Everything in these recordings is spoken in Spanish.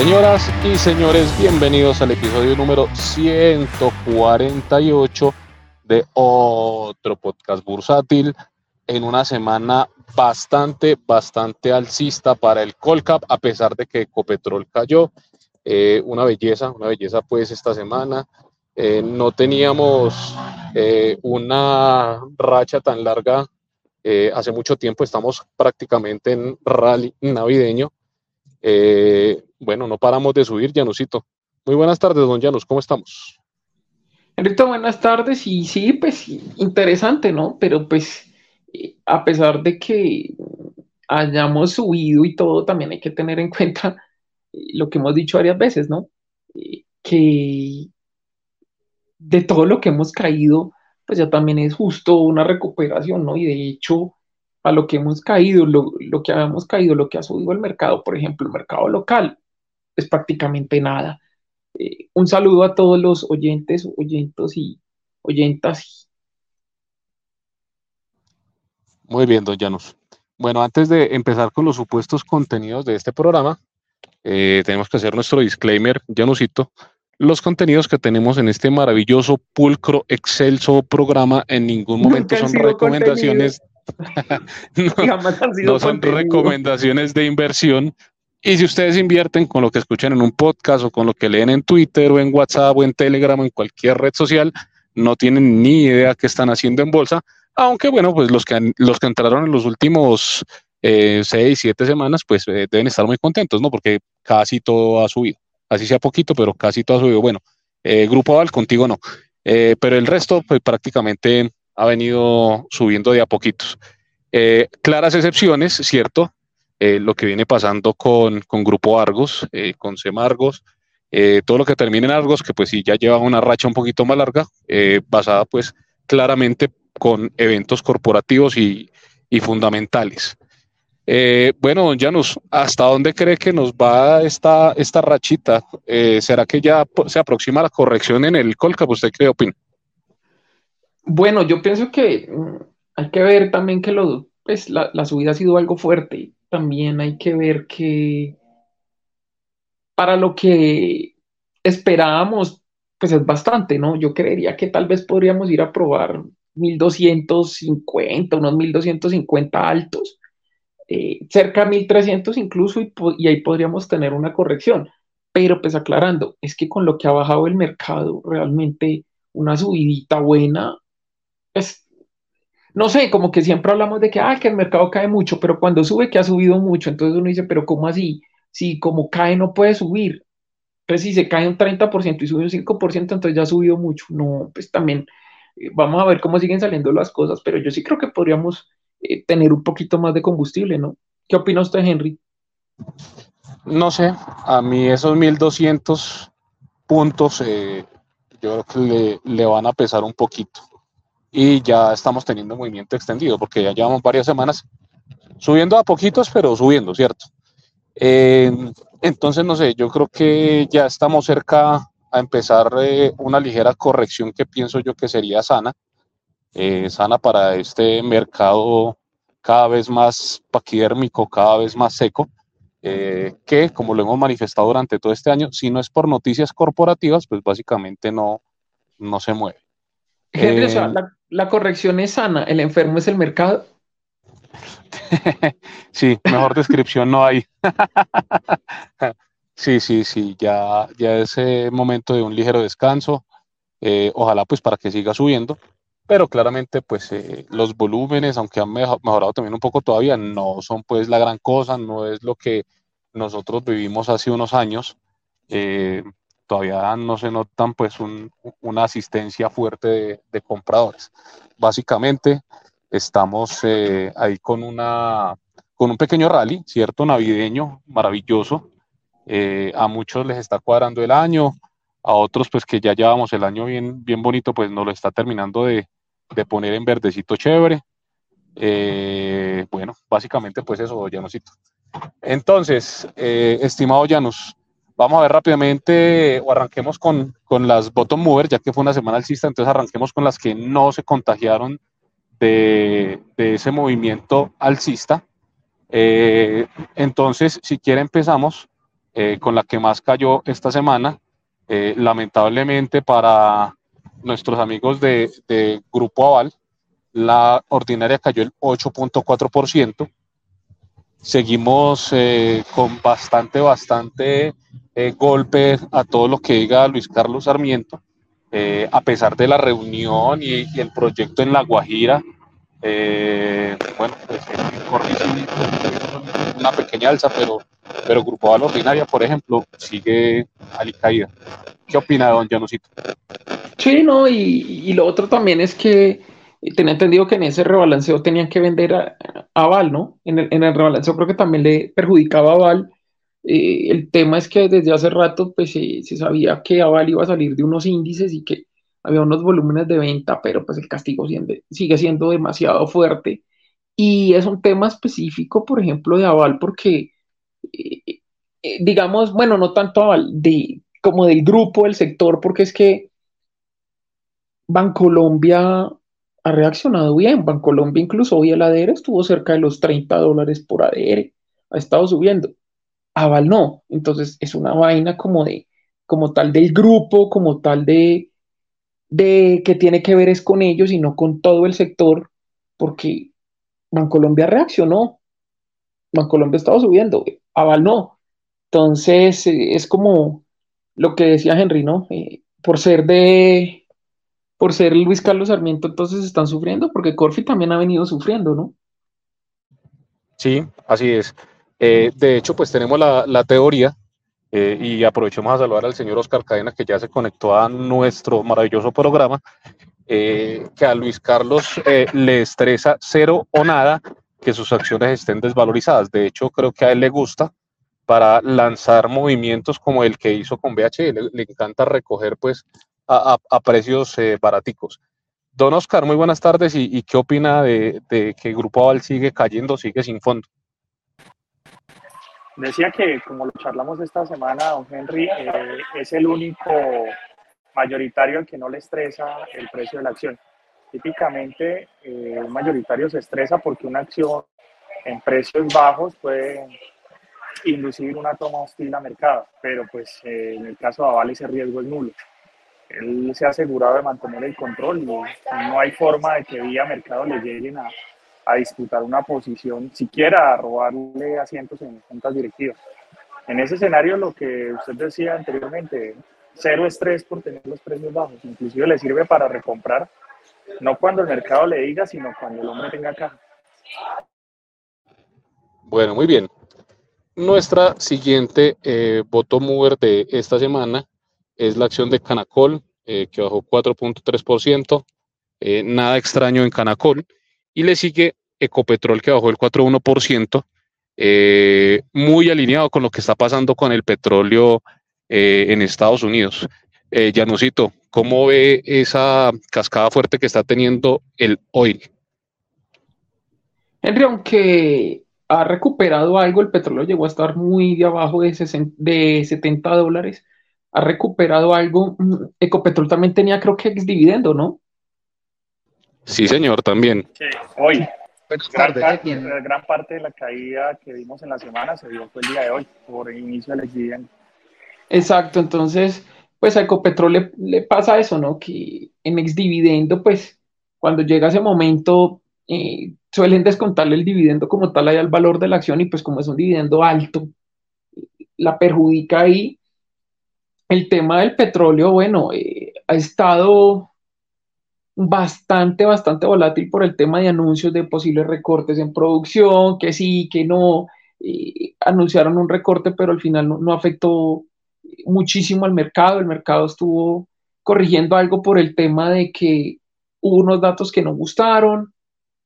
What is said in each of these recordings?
Señoras y señores, bienvenidos al episodio número 148 de otro podcast bursátil en una semana bastante, bastante alcista para el Colcap, a pesar de que Ecopetrol cayó. Eh, una belleza, una belleza pues esta semana. Eh, no teníamos eh, una racha tan larga hace mucho tiempo, estamos prácticamente en rally navideño. Bueno, no paramos de subir, Janusito. Muy buenas tardes, don Janus, ¿cómo estamos? Enrique, buenas tardes y sí, pues interesante, ¿no? Pero pues a pesar de que hayamos subido y todo, también hay que tener en cuenta lo que hemos dicho varias veces, ¿no? Que de todo lo que hemos caído, pues ya también es justo una recuperación, ¿no? Y de hecho, a lo que hemos caído, lo, que habíamos caído, lo que ha subido el mercado, por ejemplo, el mercado local, es prácticamente nada. Eh, un saludo a todos los oyentes, oyentos y oyentas muy bien, don Llanos. Bueno, antes de empezar con los supuestos contenidos de este programa, eh, tenemos que hacer nuestro disclaimer, cito. Los contenidos que tenemos en este maravilloso, pulcro, excelso programa en ningún momento son recomendaciones. no, son recomendaciones de inversión. Y si ustedes invierten con lo que escuchan en un podcast o con lo que leen en Twitter o en WhatsApp o en Telegram o en cualquier red social, no tienen ni idea qué están haciendo en bolsa aunque bueno, pues los que, los que entraron en los últimos eh, seis, siete semanas, pues eh, deben estar muy contentos, ¿no? Porque casi todo ha subido. Así sea poquito, pero casi todo ha subido. Bueno, eh, Grupo Aval contigo no. pero el resto, pues prácticamente ha venido subiendo de a poquitos. claras excepciones, ¿cierto? lo que viene pasando con, con Grupo Argos, con Semargos, todo lo que termine en Argos, que pues sí ya lleva una racha un poquito más larga, basada pues claramente con eventos corporativos y, fundamentales. Eh, bueno, don Janus, ¿hasta dónde cree que nos va esta, esta rachita? Eh, ¿Será que ya se aproxima la corrección en el Colcap? ¿Usted qué opina? Bueno, yo pienso que mm, hay que ver también que lo, pues, la, la subida ha sido algo fuerte. También hay que ver que para lo que esperábamos, pues es bastante, ¿no? Yo creería que tal vez podríamos ir a probar 1250, unos 1250 altos, eh, cerca de 1300 incluso, y, ahí podríamos tener una corrección. Pero pues aclarando, es que con lo que ha bajado el mercado, realmente una subidita buena, pues, no sé, como que siempre hablamos de que, ah, que el mercado cae mucho, pero cuando sube que ha subido mucho, entonces uno dice, pero ¿cómo así? Si como cae no puede subir. Entonces si se cae un 30% y sube un 5%, entonces ya ha subido mucho. No, pues también vamos a ver cómo siguen saliendo las cosas, pero yo sí creo que podríamos eh, tener un poquito más de combustible, ¿no? ¿Qué opina usted, Henry? No sé, a mí esos 1200 puntos eh, yo creo que le, van a pesar un poquito. Y ya estamos teniendo movimiento extendido, porque ya llevamos varias semanas subiendo a poquitos, pero subiendo, ¿cierto? Eh, entonces, no sé, yo creo que ya estamos cerca a empezar eh, una ligera corrección que pienso yo que sería sana, eh, sana para este mercado cada vez más paquidérmico, cada vez más seco, que como lo hemos manifestado durante todo este año, si no es por noticias corporativas, pues básicamente no, no se mueve. La, la corrección es sana, el enfermo es el mercado. sí, mejor descripción no hay. Sí, sí, sí, ya, ya es momento de un ligero descanso, eh, ojalá pues para que siga subiendo, pero claramente pues eh, los volúmenes, aunque han mejorado también un poco todavía, no son pues la gran cosa, no es lo que nosotros vivimos hace unos años, eh, todavía no se notan pues una asistencia fuerte de, compradores. Básicamente estamos ahí con, una, con un pequeño rally, ¿cierto? Navideño, maravilloso, eh, a muchos les está cuadrando el año, a otros pues que ya llevamos el año bien, bien bonito, pues nos lo está terminando de, poner en verdecito chévere. Eh, bueno, básicamente pues eso, Llanosito. Entonces, eh, estimado Llanos, vamos a ver rápidamente o arranquemos con, las bottom movers, ya que fue una semana alcista, entonces arranquemos con las que no se contagiaron de, de ese movimiento alcista. entonces, si quiere empezamos eh, con la que más cayó esta semana. Eh, lamentablemente para nuestros amigos de, de, Grupo Aval, la ordinaria cayó el 8.4%. Seguimos eh, con bastante, bastante golpe a todo lo que diga Luis Carlos Sarmiento, a pesar de la reunión y, y el proyecto en La Guajira eh, bueno, pues, una pequeña alza, pero, pero Grupo Val Ordinaria, por ejemplo, sigue alicaída. ¿Qué opina don Janusito? Sí, no, y, y, lo otro también es que tenía entendido que en ese rebalanceo tenían que vender a, a Val, ¿no? En el, en el, rebalanceo creo que también le perjudicaba a Val. Eh, el tema es que desde hace rato pues se, sabía que Aval iba a salir de unos índices y que había unos volúmenes de venta, pero pues el castigo sigue siendo demasiado fuerte. Y es un tema específico, por ejemplo, de Aval, porque, eh, eh, digamos, bueno, no tanto Aval, de, como del grupo, del sector, porque es que Bancolombia ha reaccionado bien. Bancolombia, incluso hoy el ADR estuvo cerca de los 30 dólares por ADR, ha estado subiendo. Aval no, entonces es una vaina como de, como tal del grupo, como tal de, de que tiene que ver es con ellos y no con todo el sector, porque Bancolombia reaccionó, Bancolombia estaba subiendo, Aval no. Entonces eh, es como lo que decía Henry, ¿no? Eh, por ser de, por ser Luis Carlos Sarmiento, entonces están sufriendo, porque Corfi también ha venido sufriendo, ¿no? Sí, así es. Eh, de hecho, pues tenemos la, teoría eh, y aprovechemos a saludar al señor Oscar Cadena, que ya se conectó a nuestro maravilloso programa, eh, que a Luis Carlos le estresa cero o nada que sus acciones estén desvalorizadas. De hecho, creo que a él le gusta para lanzar movimientos como el que hizo con BHL. Le, encanta recoger pues a, precios baraticos. Don Oscar, muy buenas tardes. ¿Y, qué opina de, de que Grupo Aval sigue cayendo, sigue sin fondo? Decía que, como lo charlamos esta semana, don Henry, eh, es el único mayoritario al que no le estresa el precio de la acción. Típicamente, eh, un mayoritario se estresa porque una acción en precios bajos puede inducir una toma hostil a mercado, pero pues eh, en el caso de Aval ese riesgo es nulo. Él se ha asegurado de mantener el control y no hay forma de que vía mercado le lleguen a, a disputar una posición, siquiera a robarle asientos en juntas directivas. En ese escenario, lo que usted decía anteriormente, cero estrés por tener los precios bajos, inclusive le sirve para recomprar, no cuando el mercado le diga, sino cuando el hombre tenga caja. Bueno, muy bien. Nuestra siguiente eh, mover de esta semana es la acción de Canacol, eh, que bajó 4.3%. Eh, nada extraño en Canacol. Y le sigue Ecopetrol que bajó el 4,1%, eh, muy alineado con lo que está pasando con el petróleo eh, en Estados Unidos. Eh, Janusito, ¿cómo ve esa cascada fuerte que está teniendo el oil? Henry, aunque ha recuperado algo, el petróleo llegó a estar muy de abajo de, 60, de 70 dólares, ha recuperado algo. Mm, Ecopetrol también tenía, creo que, ex dividendo, ¿no? Sí, señor, también. Sí, hoy. Gran, parte, gran, parte de la caída que vimos en la semana se dio fue el día de hoy, por el inicio del exdividendo. Exacto, entonces, pues a Ecopetrol le, le, pasa eso, ¿no? Que en exdividendo, pues, cuando llega ese momento, eh, suelen descontarle el dividendo como tal allá al valor de la acción y pues como es un dividendo alto, la perjudica ahí. El tema del petróleo, bueno, eh, ha estado bastante, bastante volátil por el tema de anuncios de posibles recortes en producción, que sí, que no, eh, anunciaron un recorte, pero al final no, no, afectó muchísimo al mercado, el mercado estuvo corrigiendo algo por el tema de que hubo unos datos que no gustaron,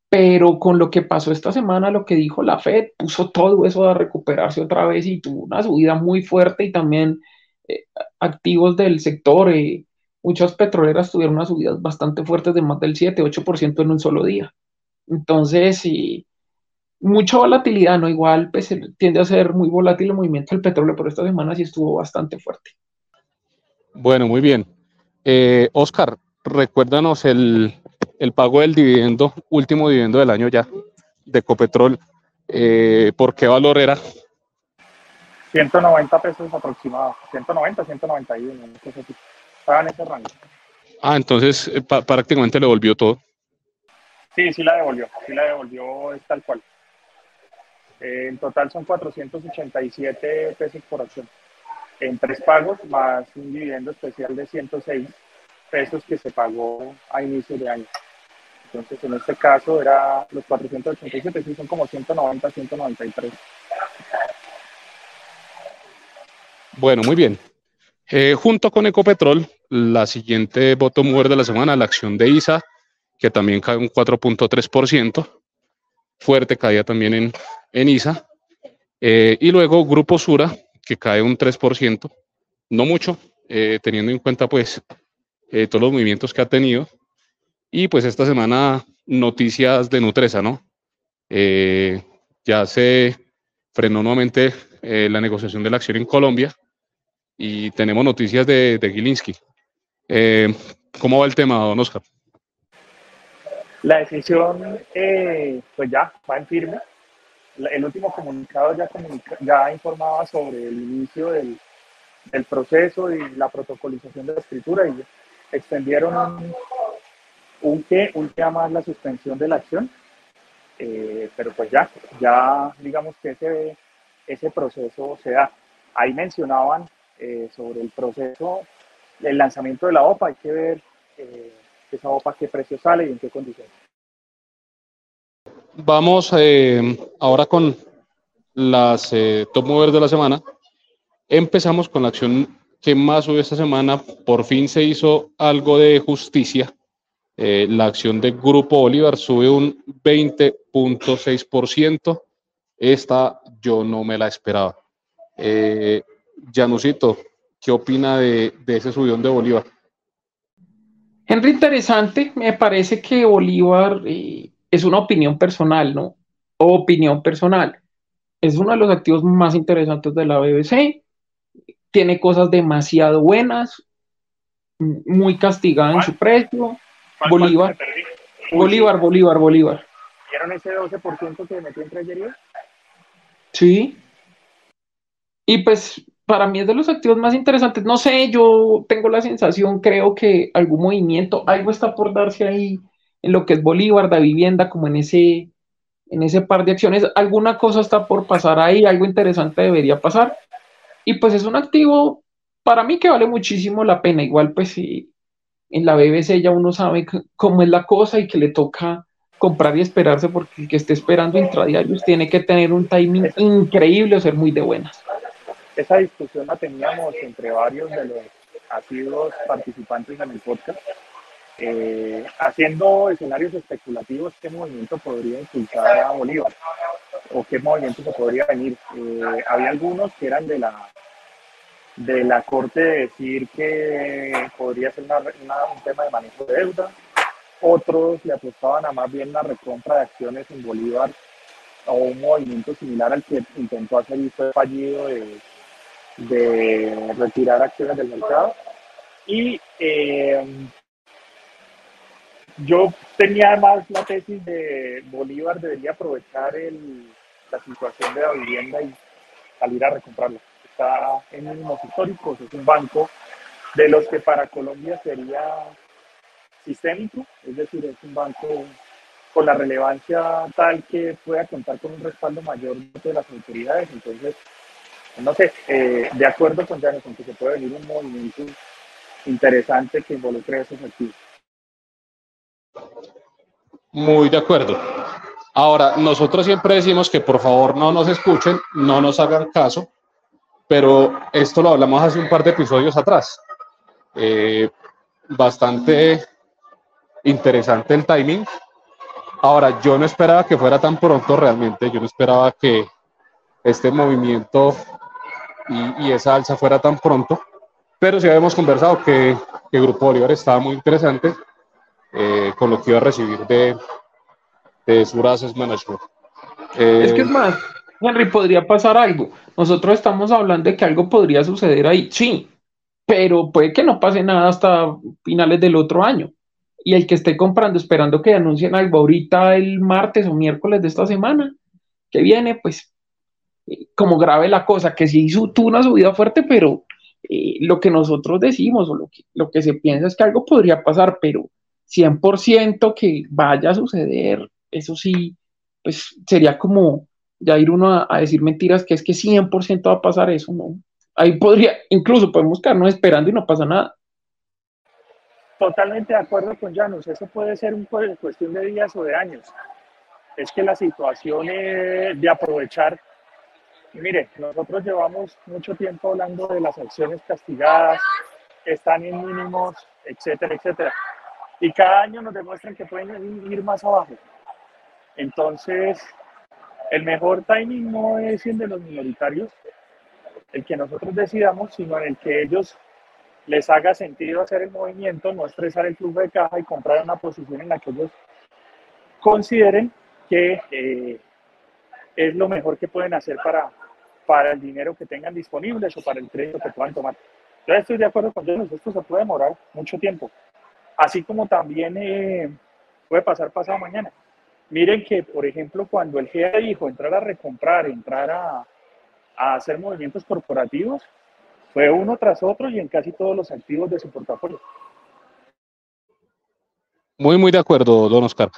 pero con lo que pasó esta semana, lo que dijo la Fed, puso todo eso a recuperarse otra vez y tuvo una subida muy fuerte y también eh, activos del sector. Eh, muchas petroleras tuvieron unas subidas bastante fuertes de más del 7, 8% en un solo día. Entonces, sí, mucha volatilidad, ¿no? Igual pues, tiende a ser muy volátil el movimiento del petróleo, pero esta semana sí estuvo bastante fuerte. Bueno, muy bien. Eh, Oscar, recuérdanos el, el, pago del dividendo, último dividendo del año ya, de Copetrol. Eh, ¿Por qué valor era? 190 pesos aproximados, 190, 191, no sé si en ese rango. Ah, entonces eh, prácticamente le devolvió todo. Sí, sí la devolvió, sí la devolvió es tal cual. Eh, en total son 487 pesos por acción. En tres pagos, más un dividendo especial de 106 pesos que se pagó a inicio de año. Entonces, en este caso, era los 487, sí, son como 190, 193. Bueno, muy bien. Eh, junto con Ecopetrol, la siguiente voto mover de la semana, la acción de ISA, que también cae un 4.3%. Fuerte caída también en, en ISA. Eh, y luego Grupo Sura, que cae un 3%. No mucho, eh, teniendo en cuenta pues todos los movimientos que ha tenido. Y pues esta semana noticias de Nutresa, ¿no? ya se frenó nuevamente la negociación de la acción en Colombia y tenemos noticias de, de Gilinski. Eh, ¿Cómo va el tema, don Oscar? La decisión, eh, pues ya va en firme. El último comunicado ya, ya informaba sobre el inicio del, del, proceso y la protocolización de la escritura y extendieron un, un que, un más la suspensión de la acción. Eh, pero pues ya, ya digamos que ese, ese proceso se da. Ahí mencionaban eh, sobre el proceso del lanzamiento de la OPA. Hay que ver eh, esa OPA qué precio sale y en qué condiciones. Vamos eh, ahora con las top movers de la semana. Empezamos con la acción que más subió esta semana. Por fin se hizo algo de justicia. la acción de Grupo Bolívar sube un 20.6%. Esta yo no me la esperaba. Eh, Janusito, ¿qué opina de, ese subión de Bolívar? Henry, interesante. Me parece que Bolívar eh, es una opinión personal, ¿no? opinión personal. Es uno de los activos más interesantes de la BBC. Tiene cosas demasiado buenas, muy castigada en su precio. Bolívar. Bolívar, Bolívar, Bolívar. ¿Vieron ese 12% que metió entre ayer Sí. Y pues para mí es de los activos más interesantes. No sé, yo tengo la sensación, creo que algún movimiento, algo está por darse ahí en lo que es Bolívar, de vivienda, como en ese, en ese par de acciones. Alguna cosa está por pasar ahí, algo interesante debería pasar. Y pues es un activo para mí que vale muchísimo la pena. Igual pues si en la BBC ya uno sabe cómo es la cosa y que le toca comprar y esperarse porque el que esté esperando intradiarios tiene que tener un timing increíble o ser muy de buenas. Esa discusión la teníamos entre varios de los asiduos participantes en el podcast, eh, haciendo escenarios especulativos, qué movimiento podría impulsar a Bolívar o qué movimiento se podría venir. Eh, había algunos que eran de la de la corte de decir que podría ser un tema de manejo de deuda, otros le apostaban a más bien la recompra de acciones en Bolívar o un movimiento similar al que intentó hacer y fue fallido de de retirar acciones del mercado. Y eh, yo tenía además la tesis de Bolívar debería aprovechar el, la situación de la vivienda y salir a recomprarla. Está en mínimos históricos, es un banco de los que para Colombia sería sistémico, es decir, es un banco con la relevancia tal que pueda contar con un respaldo mayor de las autoridades. Entonces, no sé, eh, de acuerdo con Janison, que se puede venir un movimiento interesante que involucre esos activos. Muy de acuerdo. Ahora, nosotros siempre decimos que por favor no nos escuchen, no nos hagan caso, pero esto lo hablamos hace un par de episodios atrás. Eh, bastante interesante el timing. Ahora, yo no esperaba que fuera tan pronto realmente, yo no esperaba que este movimiento y, esa alza fuera tan pronto. Pero sí habíamos conversado que, el Grupo Bolívar estaba muy interesante eh, con lo que iba a recibir de, de Suraces Management. es que es más, Henry, podría pasar algo. Nosotros estamos hablando de que algo podría suceder ahí, sí, pero puede que no pase nada hasta finales del otro año. Y el que esté comprando, esperando que anuncien algo ahorita el martes o miércoles de esta semana que viene, pues eh, como grave la cosa, que sí tuvo una subida fuerte, pero eh, lo que nosotros decimos o lo que, lo que se piensa es que algo podría pasar, pero 100% que vaya a suceder, eso sí, pues sería como ya ir uno a, decir mentiras que es que 100% va a pasar eso, ¿no? Ahí podría, incluso podemos quedarnos esperando y no pasa nada. Totalmente de acuerdo con Janus, eso puede ser un cuestión de días o de años. Es que la situación de aprovechar, mire, nosotros llevamos mucho tiempo hablando de las acciones castigadas, están en mínimos, etcétera, etcétera. Y cada año nos demuestran que pueden ir más abajo. Entonces, el mejor timing no es el de los minoritarios, el que nosotros decidamos, sino en el que ellos les haga sentido hacer el movimiento, no estresar el flujo de caja y comprar una posición en la que ellos consideren que eh, es lo mejor que pueden hacer para, para el dinero que tengan disponibles o para el crédito que puedan tomar. Yo estoy de acuerdo con ellos, esto se puede demorar mucho tiempo, así como también eh, puede pasar pasado mañana. Miren que, por ejemplo, cuando el GEA dijo entrar a recomprar, entrar a, a hacer movimientos corporativos, fue uno tras otro y en casi todos los activos de su portafolio. Muy, muy de acuerdo, don Oscar.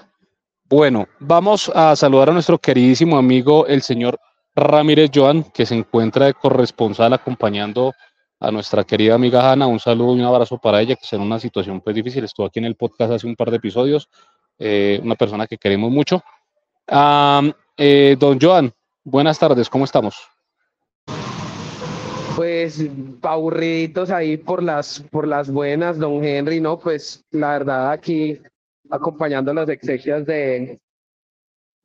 Bueno, vamos a saludar a nuestro queridísimo amigo, el señor Ramírez Joan, que se encuentra de corresponsal acompañando a nuestra querida amiga Hanna. Un saludo y un abrazo para ella, que está en una situación pues difícil. Estuvo aquí en el podcast hace un par de episodios. Eh, una persona que queremos mucho. Eh, don Joan, buenas tardes, ¿cómo estamos? Pues aburriditos ahí por las, por las buenas, don Henry, ¿no? Pues la verdad aquí acompañando las exequias de,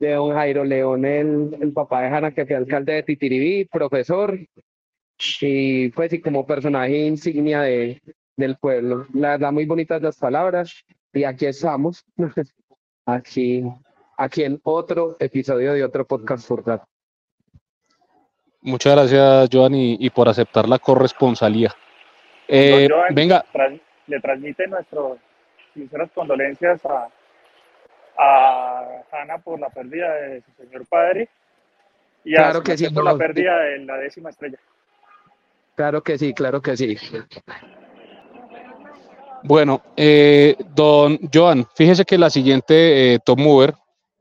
de don Jairo León, el, el papá de Hanna, que fue alcalde de Titiribí, profesor, y pues y como personaje insignia de, del pueblo. La verdad, muy bonitas las palabras, y aquí estamos, aquí, aquí en otro episodio de otro podcast Furtat. Muchas gracias, Joan, y, por aceptar la corresponsalía. Eh, venga. le transmite nuestras sinceras condolencias a, a Ana por la pérdida de su señor padre y claro a que sí, por la pérdida de la décima estrella. Claro que sí, claro que sí. Bueno, eh, don Joan, fíjese que la siguiente eh, top mover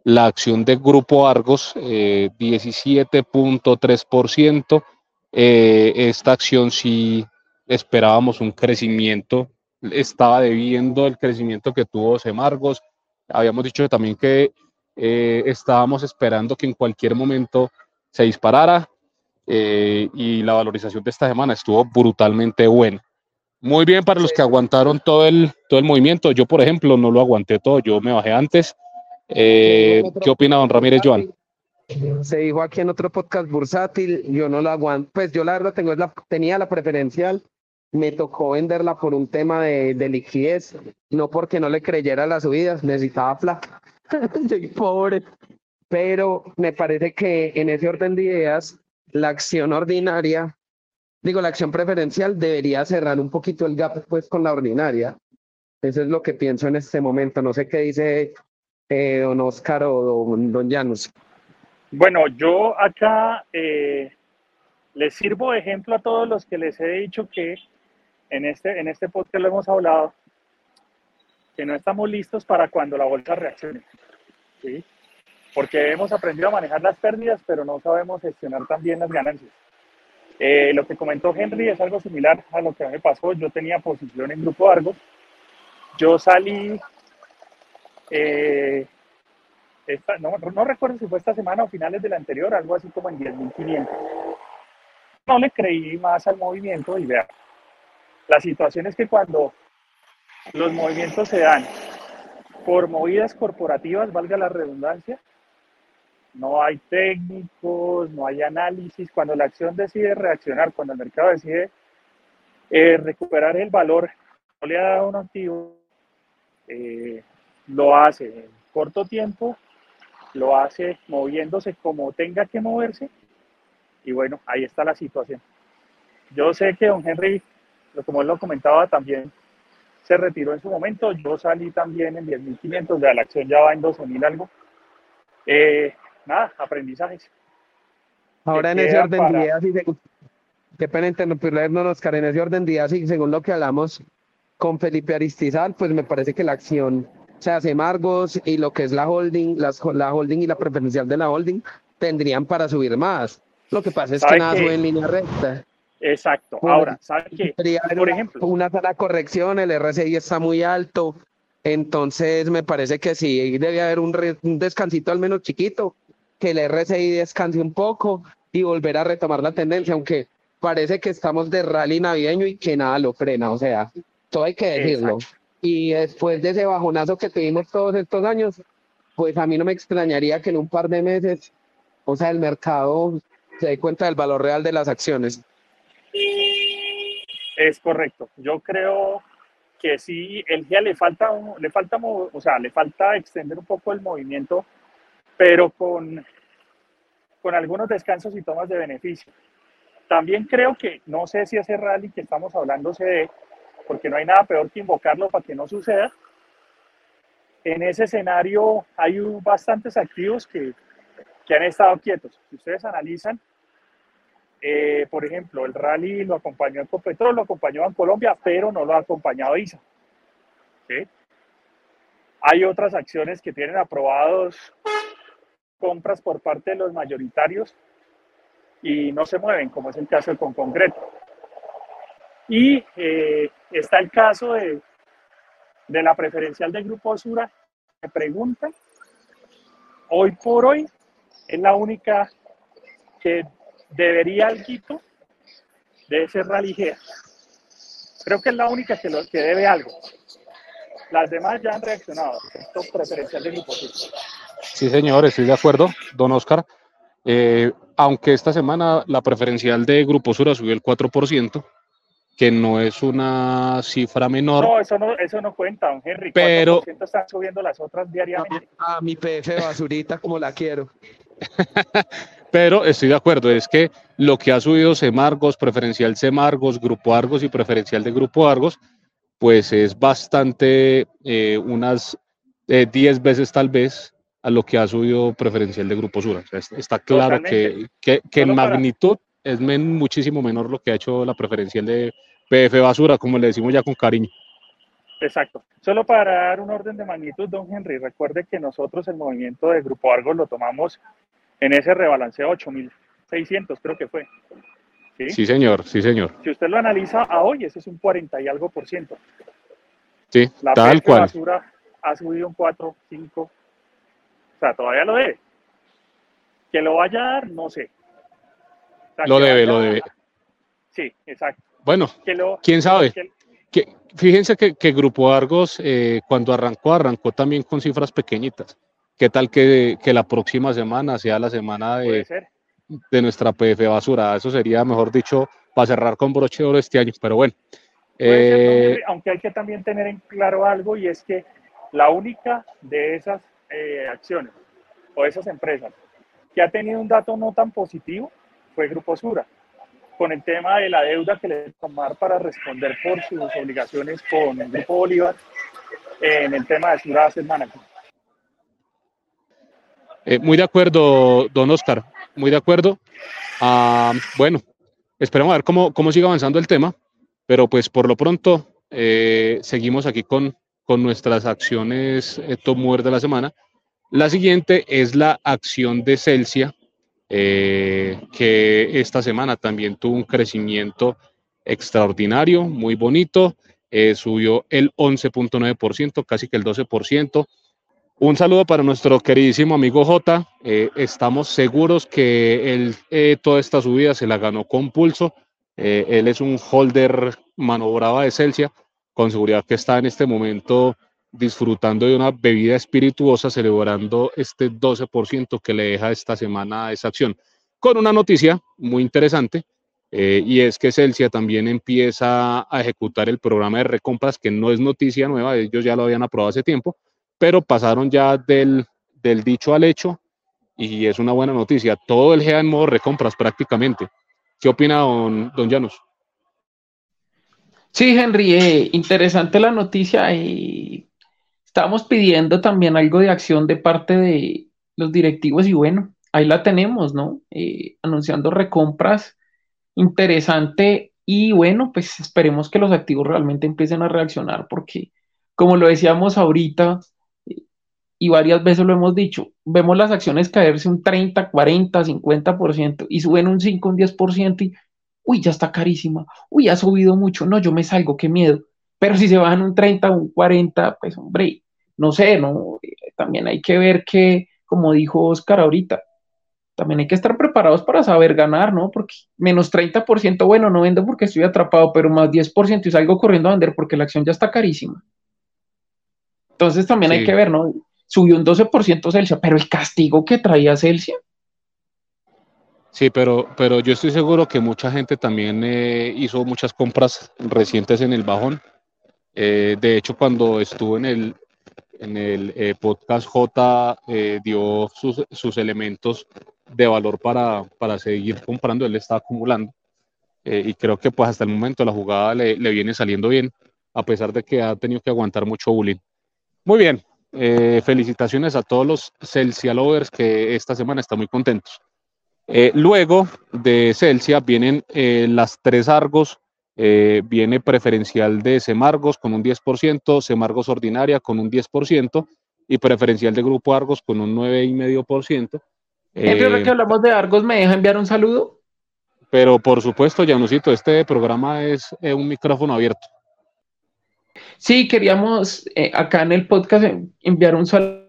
la acción de Grupo Argos, 17.3%. Eh, eh, esta acción sí esperábamos un crecimiento, estaba debiendo el crecimiento que tuvo Semargos. Habíamos dicho también que eh, estábamos esperando que en cualquier momento se disparara y la valorización de esta semana estuvo brutalmente buena. Muy bien para los que aguantaron todo el, todo el movimiento. Yo, por ejemplo, no lo aguanté todo, yo me bajé antes eh, ¿Qué opina don Ramírez Joan? Se dijo aquí en otro podcast bursátil, yo no lo aguanto, pues yo la verdad tengo la, tenía la preferencial, me tocó venderla por un tema de, de liquidez, no porque no le creyera las subidas, necesitaba plata, soy pobre, pero me parece que en ese orden de ideas, la acción ordinaria, digo, la acción preferencial debería cerrar un poquito el gap pues con la ordinaria. Eso es lo que pienso en este momento. No sé qué dice eh, don Oscar o don, don Janus? Bueno, yo acá eh, les sirvo de ejemplo a todos los que les he dicho que en este, en este podcast lo hemos hablado, que no estamos listos para cuando la bolsa reaccione. ¿sí? Porque hemos aprendido a manejar las pérdidas, pero no sabemos gestionar también las ganancias. Eh, lo que comentó Henry es algo similar a lo que me pasó. Yo tenía posición en Grupo Argos. Yo salí eh, no, recuerdo si fue esta semana o finales de la anterior, algo así como en 10.500. No le creí más al movimiento y vea, la situación es que cuando los movimientos se dan por movidas corporativas, valga la redundancia, no hay técnicos, no hay análisis. Cuando la acción decide reaccionar, cuando el mercado decide eh, recuperar el valor, no le ha dado un activo, eh, lo hace en corto tiempo, lo hace moviéndose como tenga que moverse y bueno, ahí está la situación. Yo sé que don Henry, como él lo comentaba, también se retiró en su momento, yo salí también en 10.500, de la acción ya va en 12.000 algo. Eh, nada, aprendizajes. Ahora en ese orden de ideas y según, qué pena interrumpirle, Oscar, en ese orden de ideas y según lo que hablamos con Felipe Aristizal, pues me parece que la acción se hace Margos y lo que es la holding, las, la holding y la preferencial de la holding tendrían para subir más. Lo que pasa es que nada sube en línea recta. Exacto. Ahora, ¿sabes qué? Por ejemplo, una sana corrección, el RSI está muy alto, entonces me parece que sí, debe haber un, un descansito al menos chiquito, que el RSI descanse un poco y volver a retomar la tendencia, aunque parece que estamos de rally navideño y que nada lo frena, o sea, todo hay que decirlo. Y después de ese bajonazo que tuvimos todos estos años, pues a mí no me extrañaría que en un par de meses, o sea, el mercado se dé cuenta del valor real de las acciones. Es correcto. Yo creo que sí, el día le falta, le falta, o sea, le falta extender un poco el movimiento, pero con, con algunos descansos y tomas de beneficio. También creo que, no sé si ese rally que estamos hablando se dé, porque no hay nada peor que invocarlo para que no suceda. En ese escenario hay bastantes activos que, que han estado quietos. Si ustedes analizan, eh, por ejemplo, el rally lo acompañó Ecopetrol, lo acompañó en Colombia, pero no lo ha acompañado ISA. Hay otras acciones que tienen aprobados compras por parte de los mayoritarios y no se mueven, como es el caso del con concreto. Y eh, está el caso de, de la preferencial del Grupo Osura. Me preguntan, hoy por hoy es la única que debería algo de ese ligera. Creo que es la única que, lo, que debe algo. Las demás ya han reaccionado. Esto preferencial de Grupo Osura. Sí, señor, estoy de acuerdo, don Oscar. Eh, aunque esta semana la preferencial de Grupo Sura subió el 4%, que no es una cifra menor. No, eso no, eso no cuenta, don Henry. Pero están subiendo las otras diariamente. A, mi PF basurita como la quiero. Pero estoy de acuerdo, es que lo que ha subido Semargos, preferencial Semargos, Grupo Argos y preferencial de Grupo Argos, pues es bastante, eh, unas 10 eh, veces tal vez a lo que ha subido preferencial de Grupo Sura. está claro que, que, en magnitud es muchísimo menor lo que ha hecho la preferencial de PF Basura, como le decimos ya con cariño. Exacto. Solo para dar un orden de magnitud, don Henry, recuerde que nosotros el movimiento de Grupo Argos lo tomamos en ese rebalanceo 8.600, creo que fue. ¿Sí? señor, sí, señor. Si usted lo analiza a hoy, ese es un 40 y algo por ciento. Sí, la tal cual. basura ha subido un 4, 5, o sea, todavía lo debe. Que lo vaya a dar, no sé lo debe, lo debe. Sí, exacto. Bueno, quién sabe. Que, fíjense que, que, Grupo Argos, eh, cuando arrancó, arrancó también con cifras pequeñitas. ¿Qué tal que, que la próxima semana sea la semana de, de nuestra PF basura? Eso sería, mejor dicho, para cerrar con broche de oro este año, pero bueno. Eh, aunque hay que también tener en claro algo y es que la única de esas eh, acciones o esas empresas que ha tenido un dato no tan positivo fue Grupo Sura, con el tema de la deuda que le tomar para responder por sus obligaciones con el Grupo Bolívar en el tema de Sura Asset Management. Eh, muy de acuerdo, don Oscar, muy de acuerdo. Ah, bueno, esperemos a ver cómo, cómo sigue avanzando el tema, pero pues por lo pronto eh, seguimos aquí con, con nuestras acciones eh, top mover de la semana. La siguiente es la acción de Celsia, eh, que esta semana también tuvo un crecimiento extraordinario, muy bonito, subió el 11.9%, casi que el 12%. Un saludo para nuestro queridísimo amigo J. Eh, estamos seguros que él toda esta subida se la ganó con pulso. él es un holder manobraba de Celsia, con seguridad que está en este momento disfrutando de una bebida espirituosa, celebrando este 12% que le deja esta semana esa acción. Con una noticia muy interesante, eh, y es que Celsia también empieza a ejecutar el programa de recompras, que no es noticia nueva, ellos ya lo habían aprobado hace tiempo, pero pasaron ya del, del dicho al hecho, y es una buena noticia. Todo el GEA en modo recompras prácticamente. ¿Qué opina don, don Llanos? Sí, Henry, eh, interesante la noticia. y Estábamos pidiendo también algo de acción de parte de los directivos y bueno, ahí la tenemos, ¿no? Eh, anunciando recompras interesante y bueno, pues esperemos que los activos realmente empiecen a reaccionar porque, como lo decíamos ahorita y varias veces lo hemos dicho, vemos las acciones caerse un 30, 40, 50% y suben un 5, un 10% y, uy, ya está carísima, uy, ha subido mucho, no, yo me salgo, qué miedo. Pero si se bajan un 30, un 40, pues hombre, no sé, no, también hay que ver que, como dijo Oscar ahorita, también hay que estar preparados para saber ganar, ¿no? Porque menos 30%, bueno, no vendo porque estoy atrapado, pero más 10% y salgo corriendo a vender porque la acción ya está carísima. Entonces también hay que ver, ¿no? Subió un 12% Celsia, pero el castigo que traía Celsia. Sí, pero, pero yo estoy seguro que mucha gente también eh, hizo muchas compras recientes en el bajón. Eh, de hecho, cuando estuvo en el, en el eh, podcast J, dio sus, sus elementos de valor para, para seguir comprando, él está acumulando. Y creo que pues hasta el momento la jugada le, le, viene saliendo bien, a pesar de que ha tenido que aguantar mucho bullying. Muy bien, eh, felicitaciones a todos los Celsia lovers que esta semana están muy contentos. Eh, luego de Celsia vienen las tres Argos, viene preferencial de Semargos con un 10%, Semargos ordinaria con un 10% y preferencial de Grupo Argos con un 9,5%. Siempre eh, que hablamos de Argos, ¿me deja enviar un saludo? Pero por supuesto, Janusito, este programa es un micrófono abierto. Sí, queríamos eh, acá en el podcast enviar un saludo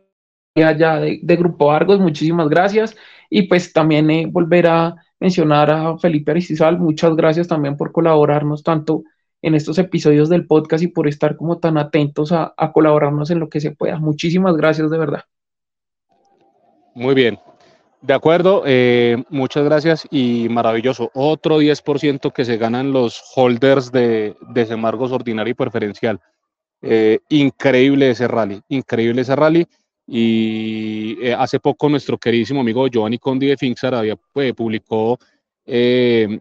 allá de, Grupo Argos, muchísimas gracias. Y pues también eh, volver a mencionar a Felipe Aristizal, muchas gracias también por colaborarnos tanto en estos episodios del podcast y por estar como tan atentos a colaborarnos en lo que se pueda. Muchísimas gracias de verdad. Muy bien, de acuerdo, eh, muchas gracias y maravilloso. Otro 10% que se ganan los holders de, de Semargos ordinario y preferencial. Eh, increíble ese rally, increíble ese rally. Y eh, hace poco nuestro queridísimo amigo Giovanni Condi de Finxar había, publicó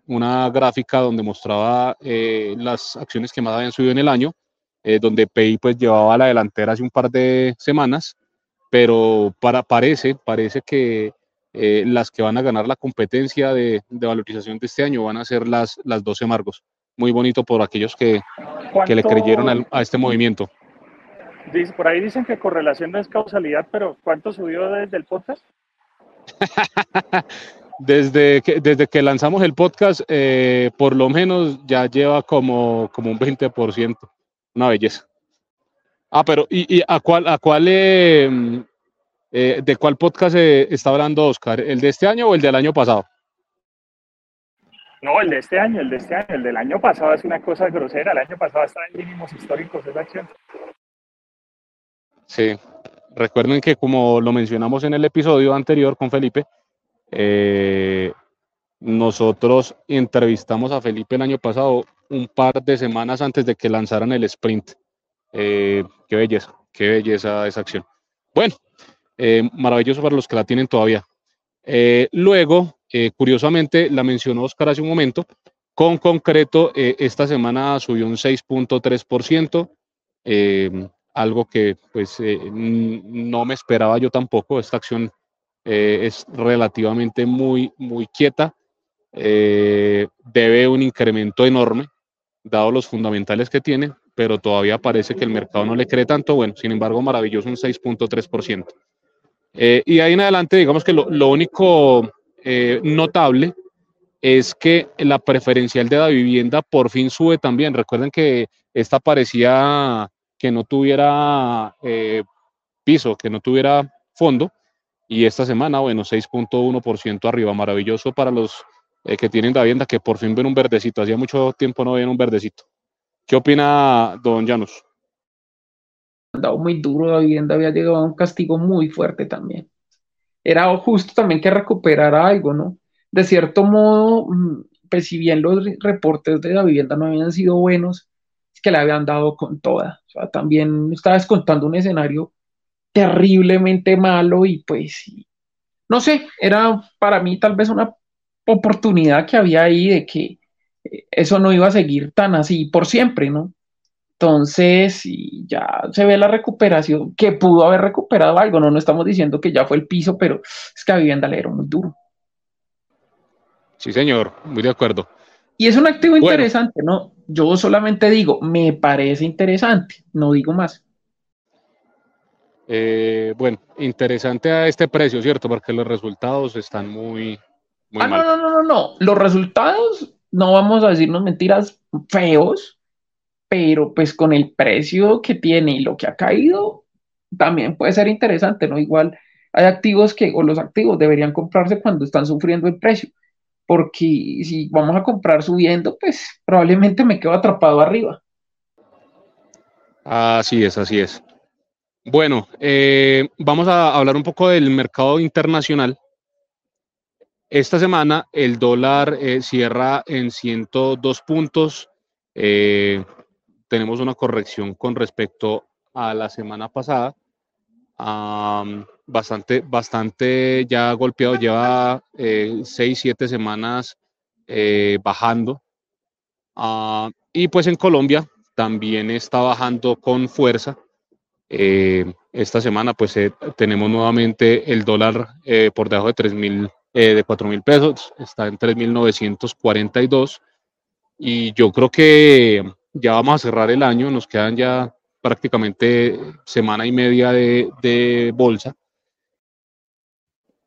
una gráfica donde mostraba las acciones que más habían subido en el año, donde PI pues llevaba a la delantera hace un par de semanas, pero para, parece, parece que eh, las que van a ganar la competencia de, valorización de este año van a ser las, las 12 Margos. Muy bonito por aquellos que, que le creyeron a este movimiento. por ahí dicen que correlación no es causalidad, pero ¿cuánto subió desde el podcast? desde, que, desde que lanzamos el podcast, eh, por lo menos ya lleva como, como un 20%. Una belleza. Ah, pero ¿y, y a cuál, a cuál eh, eh, ¿De cuál podcast está hablando Oscar? ¿El de este año o el del año pasado? No, el de este año, el de este año. El del año pasado es una cosa grosera. El año pasado está en mínimos históricos esa acción. Sí. Recuerden que como lo mencionamos en el episodio anterior con Felipe, eh, nosotros entrevistamos a Felipe el año pasado un par de semanas antes de que lanzaran el sprint. Eh, qué belleza, qué belleza esa acción. Bueno, eh, maravilloso para los que la tienen todavía. Luego, eh, curiosamente, la mencionó Oscar hace un momento, con concreto, esta semana subió un 6.3%, algo que pues no me esperaba yo tampoco, esta acción es relativamente muy, muy quieta, debe un incremento enorme, dado los fundamentales que tiene, pero todavía parece que el mercado no le cree tanto, bueno, sin embargo, maravilloso un 6.3%. Eh, y ahí en adelante, digamos que lo, único eh, notable es que la preferencial de la vivienda por fin sube también. Recuerden que esta parecía que no tuviera eh, piso, que no tuviera fondo. Y esta semana, bueno, 6.1% arriba, maravilloso para los que tienen la vivienda, que por fin ven un verdecito. Hacía mucho tiempo no ven un verdecito. ¿Qué opina don Janus? dado muy duro, la vivienda había llegado a un castigo muy fuerte también. Era justo también que recuperara algo, ¿no? De cierto modo, mm, pues si bien los reportes de la vivienda no habían sido buenos, es que le habían dado con toda. O sea, también estaba descontando un escenario terriblemente malo y pues, no sé, era para mí tal vez una oportunidad que había ahí de que eh, eso no iba a seguir tan así por siempre, ¿no? Entonces, ya se ve la recuperación, que pudo haber recuperado algo, no, no estamos diciendo que ya fue el piso, pero es que a vivienda le dieron muy duro. Sí, señor, muy de acuerdo. Y es un activo interesante, ¿no? Yo solamente digo, me parece interesante, no digo más. Eh, bueno, interesante a este precio, ¿cierto? Porque los resultados están muy, ah, no, no, no, no, no. Los resultados, no vamos a decirnos mentiras feos, pero pues con el precio que tiene y lo que ha caído, también puede ser interesante, ¿no? Igual hay activos que, o los activos deberían comprarse cuando están sufriendo el precio, porque si vamos a comprar subiendo, pues probablemente me quedo atrapado arriba. Así es, así es. Bueno, eh, vamos a hablar un poco del mercado internacional. Esta semana el dólar eh, cierra en 102 puntos. Eh, tenemos una corrección con respecto a la semana pasada. bastante, bastante ya golpeado, lleva 6, 7 semanas bajando. Ah, y pues en Colombia también está bajando con fuerza. esta semana pues tenemos nuevamente el dólar por debajo de 3 mil eh, de 4 mil pesos, está en 3.942 y yo creo que ya vamos a cerrar el año, nos quedan ya prácticamente semana y media de, bolsa.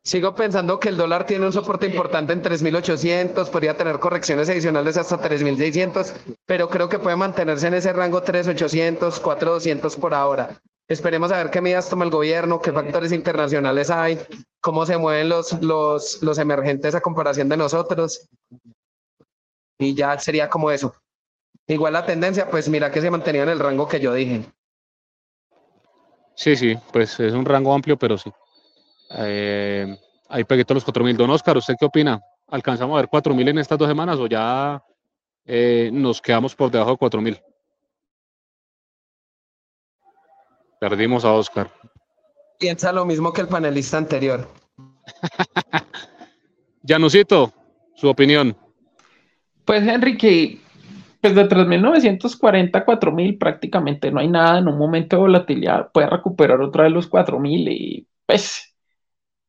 Sigo pensando que el dólar tiene un soporte importante en 3.800, podría tener correcciones adicionales hasta 3.600, pero creo que puede mantenerse en ese rango 3.800, 4.200 por ahora. Esperemos a ver qué medidas toma el gobierno, qué factores internacionales hay, cómo se mueven los, los emergentes a comparación de nosotros. Y ya sería como eso. Igual la tendencia, pues mira que se mantenía en el rango que yo dije. Sí, sí, pues es un rango amplio, pero sí. Eh, ahí pegué todos los 4.000. Don Oscar, ¿usted qué opina? ¿Alcanzamos a ver 4.000 en estas dos semanas o ya eh, nos quedamos por debajo de 4.000? Perdimos a Oscar. Piensa lo mismo que el panelista anterior. Janusito, su opinión. Pues Enrique, pues de 3.940 a 4.000 prácticamente no hay nada. En un momento de volatilidad puede recuperar otra de los 4.000 y pues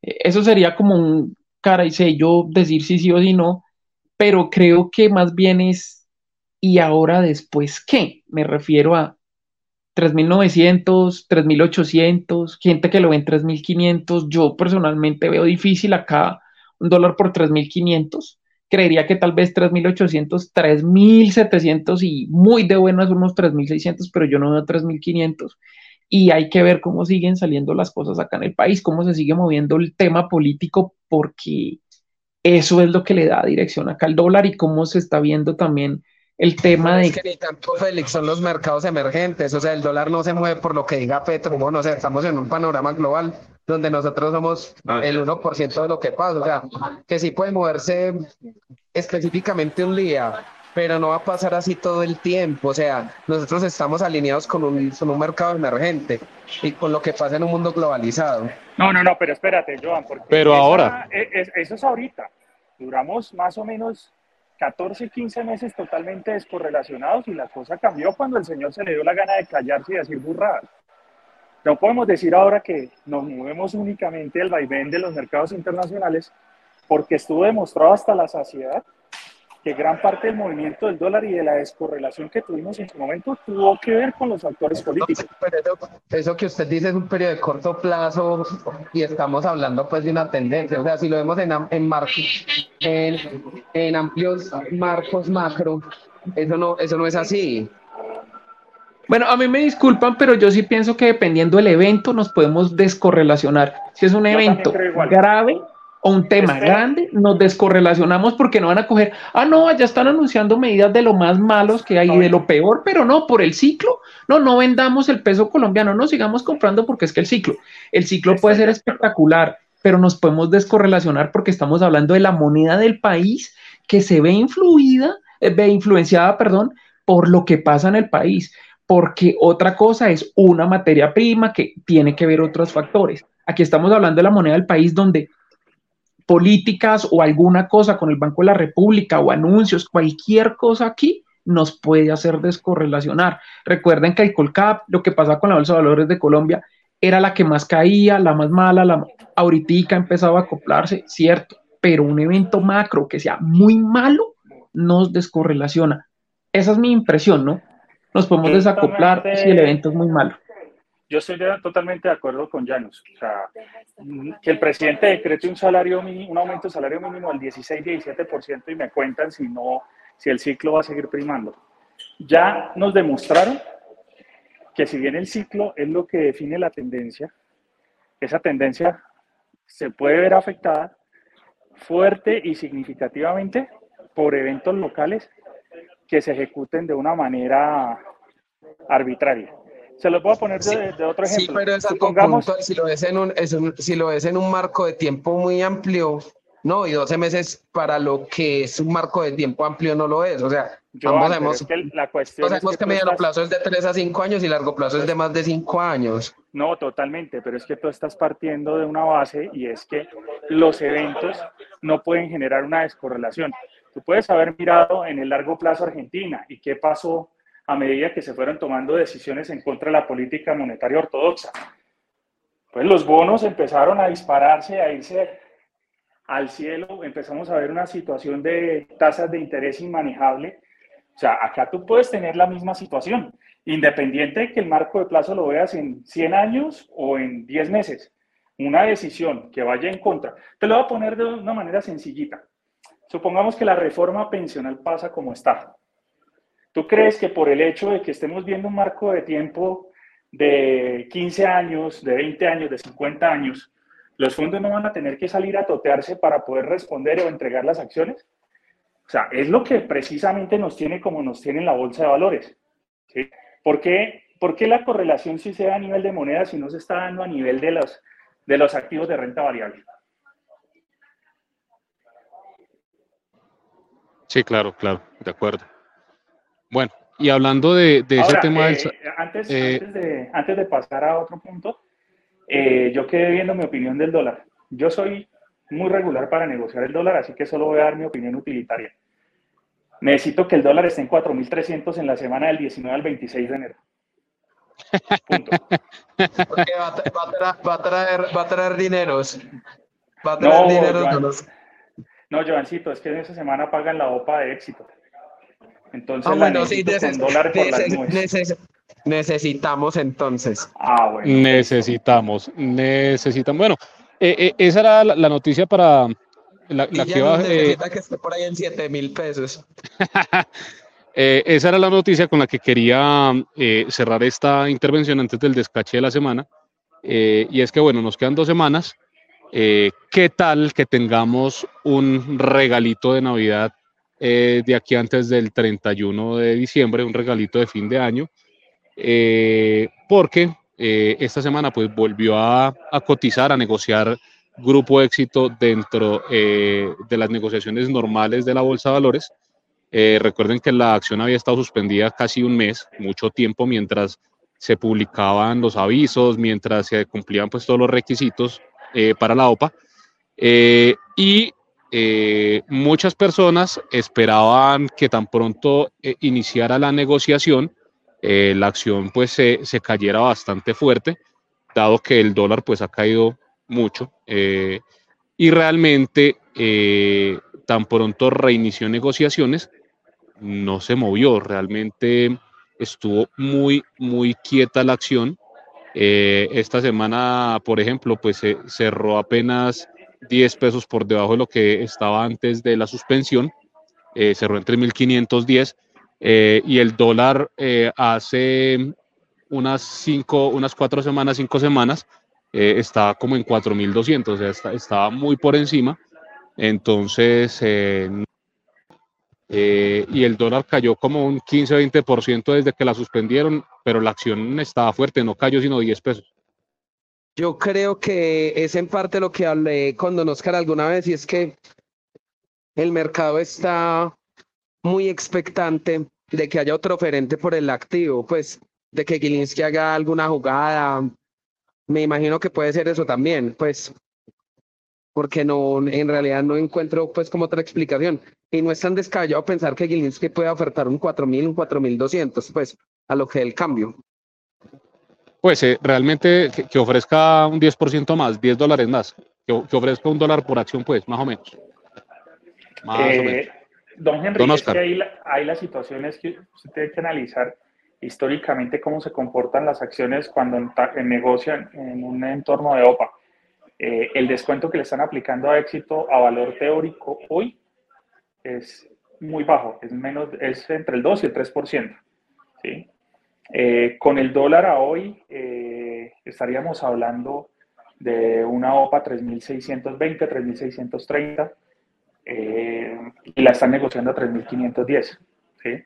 eso sería como un cara y sello decir sí, sí o sí no, pero creo que más bien es y ahora después qué. Me refiero a 3.900, 3.800, gente que lo ve en 3.500. Yo personalmente veo difícil acá un dólar por 3.500. Creería que tal vez 3.800, 3.700 y muy de buenas unos 3.600, pero yo no veo 3.500. Y hay que ver cómo siguen saliendo las cosas acá en el país, cómo se sigue moviendo el tema político, porque eso es lo que le da dirección acá al dólar y cómo se está viendo también el tema de... Es que ni tanto, Félix, son los mercados emergentes, o sea, el dólar no se mueve por lo que diga Petro, bueno, o sea, estamos en un panorama global donde nosotros somos ah. el 1% de lo que pasa, o sea, que sí puede moverse específicamente un día, pero no va a pasar así todo el tiempo, o sea, nosotros estamos alineados con un, con un mercado emergente y con lo que pasa en un mundo globalizado. No, no, no, pero espérate, Joan, porque... Pero ahora... eso es ahorita, duramos más o menos 14, 15 meses totalmente descorrelacionados y la cosa cambió cuando el señor se le dio la gana de callarse y decir burradas. No podemos decir ahora que nos movemos únicamente el vaivén de los mercados internacionales porque estuvo demostrado hasta la saciedad que gran parte del movimiento del dólar y de la descorrelación que tuvimos en su momento tuvo que ver con los actores políticos. eso, que usted dice es un periodo de corto plazo y estamos hablando pues de una tendencia. O sea, si lo vemos en, en, en, en amplios marcos macro, eso no, eso no es así. Bueno, a mí me disculpan, pero yo sí pienso que dependiendo del evento nos podemos descorrelacionar. Si es un evento grave, un tema grande, nos descorrelacionamos porque no van a coger, ah, no, ya están anunciando medidas de lo más malos que hay, de lo peor, pero no, por el ciclo, no, no vendamos el peso colombiano, no sigamos comprando porque es que el ciclo, el ciclo puede ser espectacular, pero nos podemos descorrelacionar porque estamos hablando de la moneda del país que se ve influida, eh, ve influenciada, perdón, por lo que pasa en el país, porque otra cosa es una materia prima que tiene que ver otros factores. Aquí estamos hablando de la moneda del país donde políticas o alguna cosa con el Banco de la República o anuncios, cualquier cosa aquí nos puede hacer descorrelacionar. Recuerden que el Colcap, lo que pasa con la Bolsa de Valores de Colombia, era la que más caía, la más mala, la ahorita empezaba a acoplarse, cierto, pero un evento macro que sea muy malo nos descorrelaciona. Esa es mi impresión, ¿no? Nos podemos desacoplar si el evento es muy malo. Yo estoy totalmente de acuerdo con Janus. O sea, que el presidente decrete un salario un aumento de salario mínimo del 16-17% y me cuentan si no, si el ciclo va a seguir primando. Ya nos demostraron que si bien el ciclo es lo que define la tendencia, esa tendencia se puede ver afectada fuerte y significativamente por eventos locales que se ejecuten de una manera arbitraria. Se los voy a poner de, otro ejemplo. Sí, pero Supongamos... si lo, ves en un, si lo ves en un marco de tiempo muy amplio, no, y 12 meses para lo que es un marco de tiempo amplio no lo es. O sea, ambos sabemos, que la cuestión que, mediano plazo es de 3 a 5 años y largo plazo es de más de 5 años. No, totalmente, pero es que tú estás partiendo de una base y es que los eventos no pueden generar una descorrelación. Tú puedes haber mirado en el largo plazo Argentina y qué pasó a medida que se fueron tomando decisiones en contra de la política monetaria ortodoxa. Pues los bonos empezaron a dispararse, a irse al cielo, empezamos a ver una situación de tasas de interés inmanejable. O sea, acá tú puedes tener la misma situación, independiente de que el marco de plazo lo veas en 100 años o en 10 meses. Una decisión que vaya en contra. Te lo voy a poner de una manera sencillita. Supongamos que la reforma pensional pasa como está. ¿Tú crees que por el hecho de que estemos viendo un marco de tiempo de 15 años, de 20 años, de 50 años, los fondos no van a tener que salir a totearse para poder responder o entregar las acciones? O sea, es lo que precisamente nos tiene como nos tiene en la bolsa de valores. ¿Por, qué, ¿Por qué la correlación sí se da a nivel de moneda si no se está dando a nivel de los, de los activos de renta variable? Sí, claro, claro, de acuerdo. Bueno, y hablando de, ese tema eh, antes, eh, antes, de, antes de pasar a otro punto, eh, yo quedé viendo mi opinión del dólar. Yo soy muy regular para negociar el dólar, así que solo voy a dar mi opinión utilitaria. Necesito que el dólar esté en 4.300 en la semana del 19 al 26 de enero. Punto. Porque va, a traer, va a traer dineros. Va a traer no, dineros. No, Joancito, es que en esa semana pagan la OPA de éxito. Entonces, ah, bueno, sí, necesitamos entonces. Ah, bueno. Necesitamos, necesitamos. Bueno, eh, eh, esa era la, noticia para la, que va. Eh, que esté por ahí en 7 mil pesos. esa era la noticia con la que quería cerrar esta intervención antes del descache de la semana. y es que, bueno, nos quedan dos semanas. ¿Qué tal que tengamos un regalito de Navidad eh, de aquí antes del 31 de diciembre, un regalito de fin de año, eh, porque eh, esta semana pues volvió a, cotizar, a negociar grupo éxito dentro de las negociaciones normales de la Bolsa de Valores. recuerden que la acción había estado suspendida casi un mes, mucho tiempo, mientras se publicaban los avisos, mientras se cumplían pues todos los requisitos para la OPA. y eh, muchas personas esperaban que tan pronto eh, iniciara la negociación, eh, la acción pues se, se, cayera bastante fuerte, dado que el dólar pues ha caído mucho y realmente tan pronto reinició negociaciones, no se movió, realmente estuvo muy, muy quieta la acción. Esta semana, por ejemplo, pues cerró apenas 10 pesos por debajo de lo que estaba antes de la suspensión, eh, cerró en 3.510 eh, y el dólar eh, hace unas cinco, unas cuatro semanas, cinco semanas, eh, estaba como en 4.200, o sea, estaba muy por encima. Entonces, y el dólar cayó como un 15-20% desde que la suspendieron, pero la acción estaba fuerte, no cayó sino 10 pesos. Yo creo que es en parte lo que hablé con Don Oscar alguna vez y es que el mercado está muy expectante de que haya otro oferente por el activo, pues de que Gilinski haga alguna jugada. Me imagino que puede ser eso también, pues porque no, en realidad no encuentro pues como otra explicación. Y no es tan descabellado pensar que Gilinski puede ofertar un 4.000, un 4.200, pues a lo que el cambio. Pues eh, realmente que, ofrezca un 10% más, 10 dólares más, que, ofrezca un dólar por acción, pues, más o menos. Más o eh, menos. Don Henry, es que ahí la, hay las situaciones que usted tiene que analizar históricamente cómo se comportan las acciones cuando negocian en un entorno de OPA. Eh, el descuento que le están aplicando a éxito a valor teórico hoy es muy bajo, es, menos, es entre el 2 y el 3%. ¿sí? Eh, con el dólar a hoy eh, estaríamos hablando de una OPA 3.620, 3.630 y la están negociando a 3.510. ¿sí?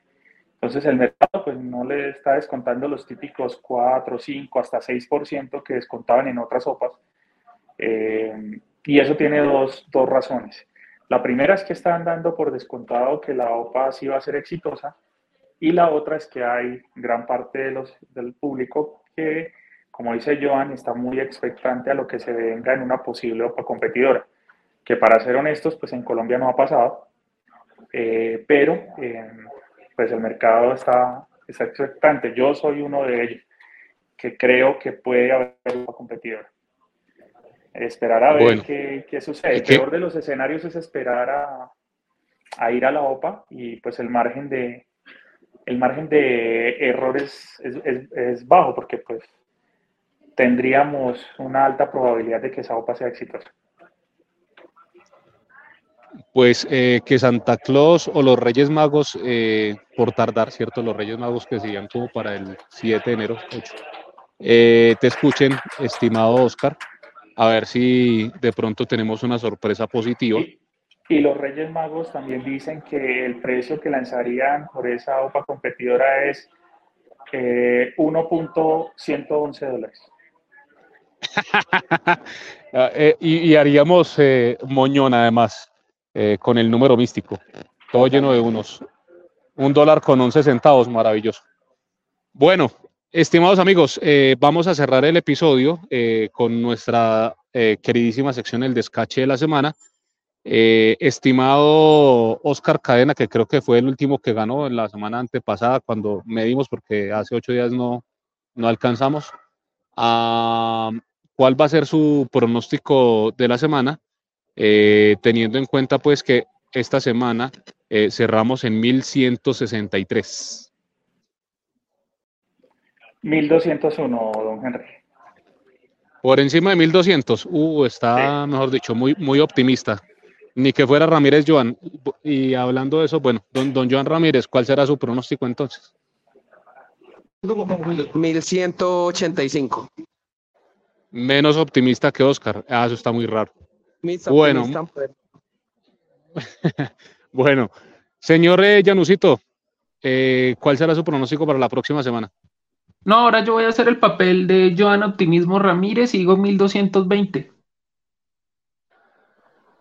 Entonces el mercado pues, no le está descontando los típicos 4, 5, hasta 6% que descontaban en otras OPAs eh, y eso tiene dos, dos, razones. La primera es que están dando por descontado que la OPA sí va a ser exitosa y la otra es que hay gran parte del público que, como dice Joan, está muy expectante a lo que se venga en una posible OPA competidora, que para ser honestos, pues en Colombia no ha pasado, eh, pero eh, pues el mercado está, está expectante. Yo soy uno de ellos que creo que puede haber una competidora. Esperar a ver qué, sucede. El peor de los escenarios es esperar a, ir a la OPA y pues el margen de, el margen de errores es, bajo porque pues tendríamos una alta probabilidad de que esa OPA sea exitosa. Pues eh, que Santa Claus o los Reyes Magos, eh, por tardar, ¿cierto? Los Reyes Magos que serían como para el 7 de enero, 8, eh, te escuchen, estimado Oscar, a ver si de pronto tenemos una sorpresa positiva. Y, los Reyes Magos también dicen que el precio que lanzarían por esa OPA competidora es eh, 1.111 dólares. Ah, eh, y, haríamos eh, moñón además eh, con el número místico, todo lleno de unos. Un dólar con 11 centavos, maravilloso. Bueno, Estimados amigos, eh, vamos a cerrar el episodio eh, con nuestra eh, queridísima sección El Descache de la Semana. estimado Oscar Cadena, que creo que fue el último que ganó en la semana antepasada cuando medimos, porque hace ocho días no, no alcanzamos. Ah, ¿Cuál va a ser su pronóstico de la semana? teniendo en cuenta pues que esta semana cerramos en 1163. 1201, don Henry. Por encima de 1200. Uh, está, mejor dicho, muy, muy optimista. Ni que fuera Ramírez Joan. Y hablando de eso, bueno, don, don Joan Ramírez, ¿cuál será su pronóstico entonces? 1185. Menos optimista que Oscar. Ah, eso está muy raro. Bueno. bueno, señor eh, Janusito, eh, ¿cuál será su pronóstico para la próxima semana? No, ahora yo voy a hacer el papel de Joan Optimismo Ramírez y digo 1220.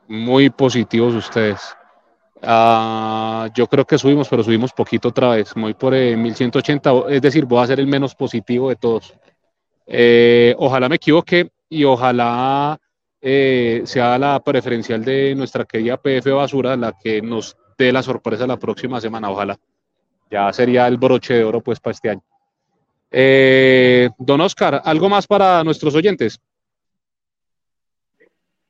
Muy positivos ustedes. Ah, yo creo que subimos, pero subimos poquito otra vez. Voy por 1180, eh, es decir, voy a ser el menos positivo de todos. Eh, ojalá me equivoque y ojalá eh, sea la preferencial de nuestra querida PF Basura la que nos dé la sorpresa la próxima semana. Ojalá. Ya sería el broche de oro pues para este año. Eh, don Oscar, ¿algo más para nuestros oyentes?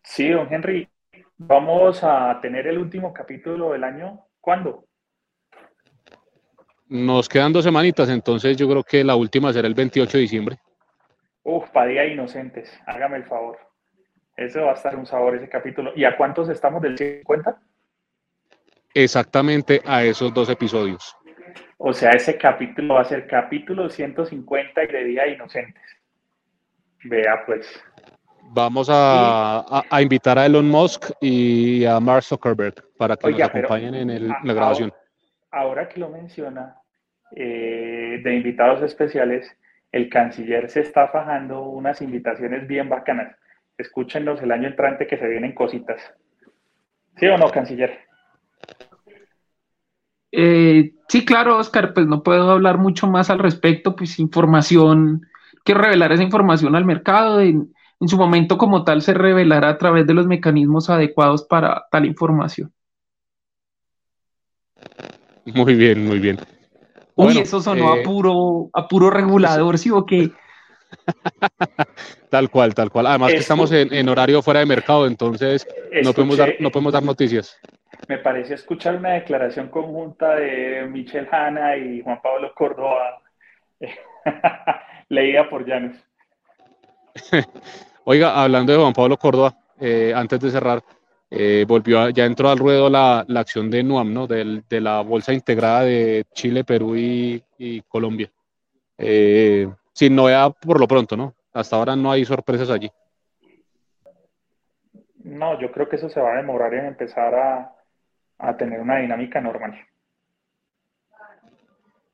Sí, don Henry, vamos a tener el último capítulo del año. ¿Cuándo? Nos quedan dos semanitas, entonces yo creo que la última será el 28 de diciembre. Uf, para Día Inocentes, hágame el favor. Eso va a estar un sabor ese capítulo. ¿Y a cuántos estamos del 50? Exactamente a esos dos episodios. O sea, ese capítulo va a ser capítulo 150 y de Día Inocentes. Vea pues. Vamos a, invitar a Elon Musk y a Mark Zuckerberg para que nos acompañen en la grabación. Ahora, que lo menciona, eh, de invitados especiales, el canciller se está fajando unas invitaciones bien bacanas. Escúchenos el año entrante que se vienen cositas. ¿Sí o no, canciller? Eh, sí, claro, Oscar, pues no puedo hablar mucho más al respecto, pues información, quiero revelar esa información al mercado. En, en su momento como tal se revelará a través de los mecanismos adecuados para tal información. Muy bien, muy bien. Uy, eso sonó a, eh, puro, a puro regulador, ¿sí o qué? tal cual, tal cual. Además que estamos en, horario fuera de mercado, entonces no podemos, dar, no podemos dar noticias. Me pareció escuchar una declaración conjunta de Michelle Hanna y Juan Pablo Córdoba, leída por Llanos. Oiga, hablando de Juan Pablo Córdoba, eh, antes de cerrar, eh, volvió, ya entró al ruedo la, acción de NUAM, ¿no? De, la bolsa integrada de Chile, Perú y, Colombia. Eh, sin novedad por lo pronto, ¿no? Hasta ahora no hay sorpresas allí. No, yo creo que eso se va a demorar en empezar a, tener una dinámica normal.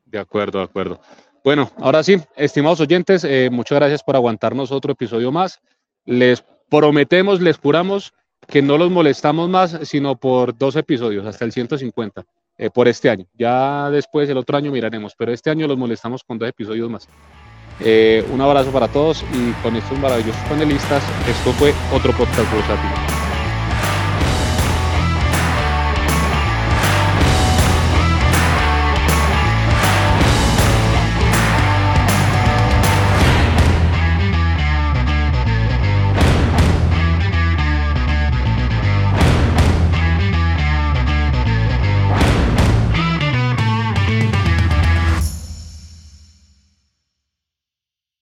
De acuerdo, de acuerdo. Bueno, ahora sí, estimados oyentes, eh, muchas gracias por aguantarnos otro episodio más. Les prometemos, les juramos que no los molestamos más, sino por dos episodios, hasta el 150, eh, por este año. Ya después, el otro año miraremos, pero este año los molestamos con dos episodios más. Eh, un abrazo para todos y con estos maravillosos panelistas, esto fue otro podcast bursátil.